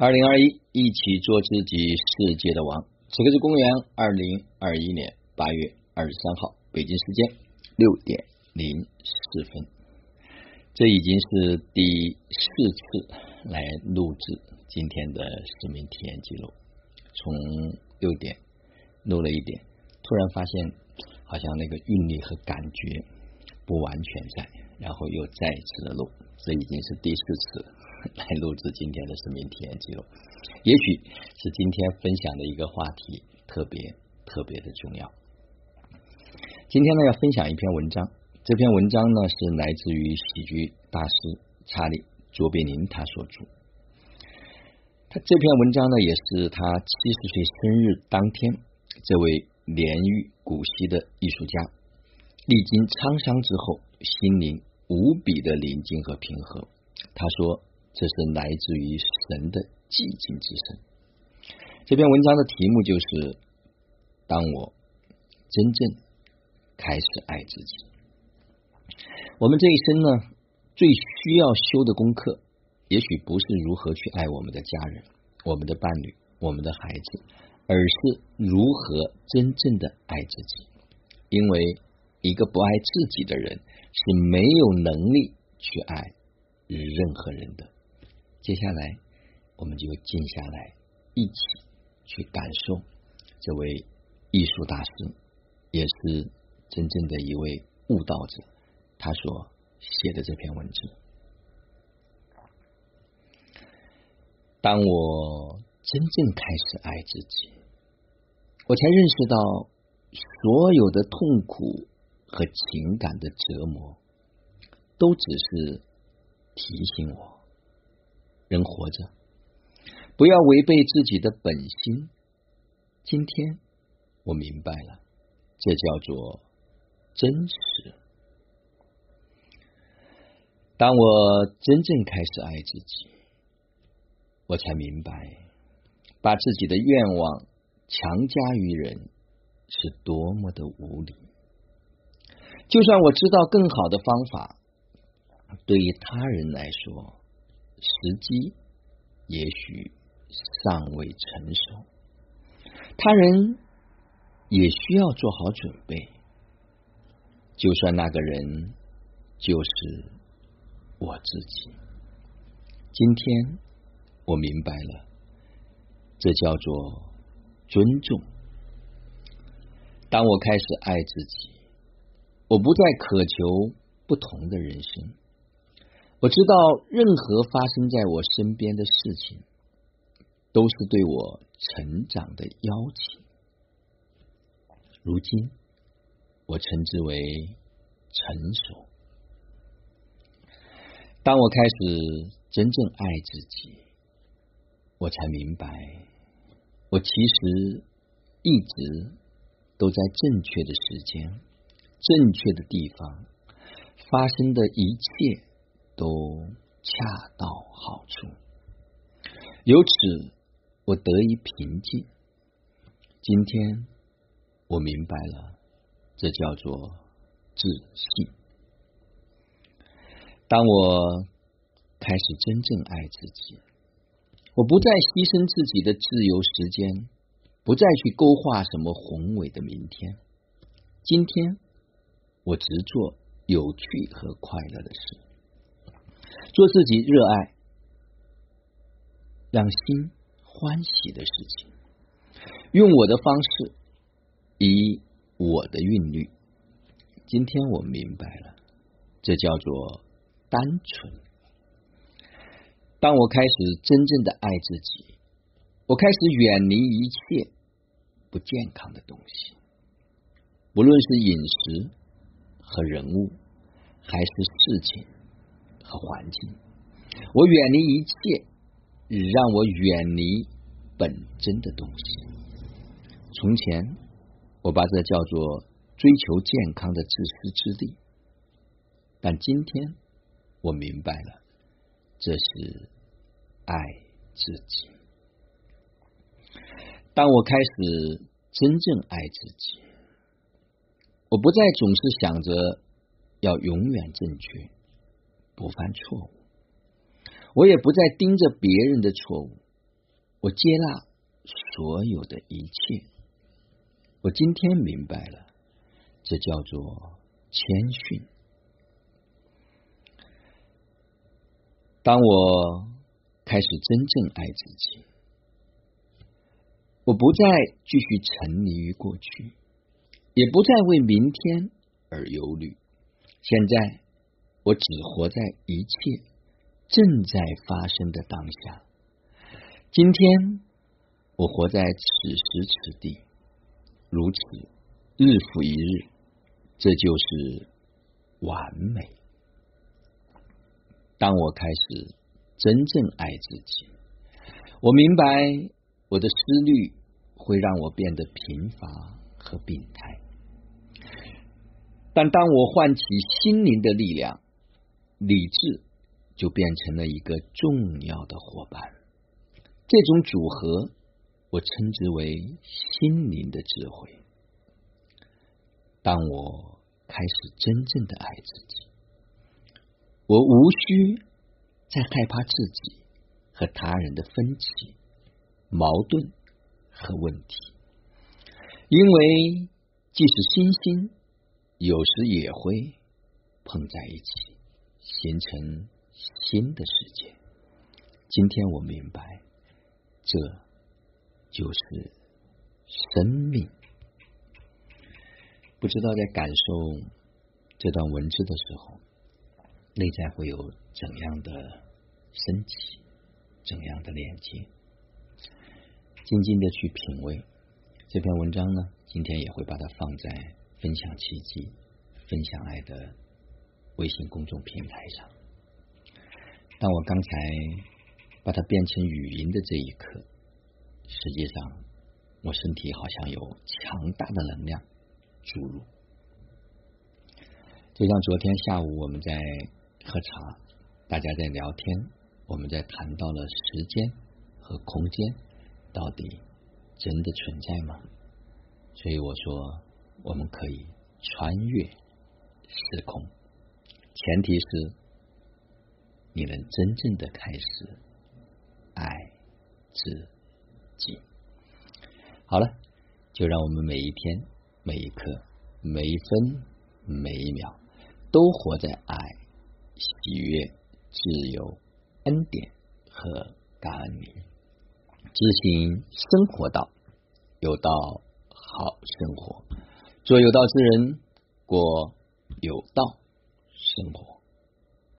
二零二一，一起做自己世界的王。此刻是公元二零二一年八月二十三号，北京时间六点零四分。这已经是第四次来录制今天的市民体验记录。从六点录了一点，突然发现好像那个韵律和感觉不完全在，然后又再一次的录，这已经是第四次。来录制今天的生命体验记录，也许是今天分享的一个话题特别特别的重要。今天呢，要分享一篇文章，这篇文章呢是来自于喜剧大师查理卓别林他所著。他这篇文章呢，也是他七十岁生日当天，这位年逾古稀的艺术家，历经沧桑之后，心灵无比的宁静和平和。他说。这是来自于神的寂静之声。这篇文章的题目就是“当我真正开始爱自己”。我们这一生呢，最需要修的功课，也许不是如何去爱我们的家人、我们的伴侣、我们的孩子，而是如何真正的爱自己。因为一个不爱自己的人，是没有能力去爱任何人的。接下来，我们就静下来，一起去感受这位艺术大师，也是真正的一位悟道者，他所写的这篇文字。当我真正开始爱自己，我才认识到，所有的痛苦和情感的折磨，都只是提醒我。人活着，不要违背自己的本心。今天我明白了，这叫做真实。当我真正开始爱自己，我才明白，把自己的愿望强加于人是多么的无理。就算我知道更好的方法，对于他人来说。时机也许尚未成熟，他人也需要做好准备。就算那个人就是我自己，今天我明白了，这叫做尊重。当我开始爱自己，我不再渴求不同的人生。我知道，任何发生在我身边的事情，都是对我成长的邀请。如今，我称之为成熟。当我开始真正爱自己，我才明白，我其实一直都在正确的时间、正确的地方发生的一切。都恰到好处，由此我得以平静。今天我明白了，这叫做自信。当我开始真正爱自己，我不再牺牲自己的自由时间，不再去勾画什么宏伟的明天。今天我只做有趣和快乐的事。做自己热爱、让心欢喜的事情，用我的方式，以我的韵律。今天我明白了，这叫做单纯。当我开始真正的爱自己，我开始远离一切不健康的东西，不论是饮食和人物，还是事情。和环境，我远离一切让我远离本真的东西。从前，我把这叫做追求健康的自私之力，但今天我明白了，这是爱自己。当我开始真正爱自己，我不再总是想着要永远正确。不犯错误，我也不再盯着别人的错误，我接纳所有的一切。我今天明白了，这叫做谦逊。当我开始真正爱自己，我不再继续沉溺于过去，也不再为明天而忧虑。现在，我只活在一切正在发生的当下。今天，我活在此时此地，如此日复一日，这就是完美。当我开始真正爱自己，我明白我的思虑会让我变得贫乏和病态。但当我唤起心灵的力量，理智就变成了一个重要的伙伴。这种组合，我称之为心灵的智慧。当我开始真正的爱自己。我无需再害怕自己和他人的分歧、矛盾和问题，因为即使星星有时也会碰在一起，形成新的世界。今天我明白，这就是生命。不知道在感受这段文字的时候。内在会有怎样的升起，怎样的连接？静静的去品味这篇文章呢？今天也会把它放在分享奇迹、分享爱的微信公众平台上。当我刚才把它变成语音的这一刻，实际上我身体好像有强大的能量注入，就像昨天下午我们在。喝茶，大家在聊天，我们在谈到了时间和空间到底真的存在吗？所以我说，我们可以穿越时空，前提是你能真正的开始爱自己。好了，就让我们每一天、每一刻、每一分、每一秒都活在爱。喜悦、自由、恩典和感恩里，执行生活道，有道好生活，做有道之人，过有道生活。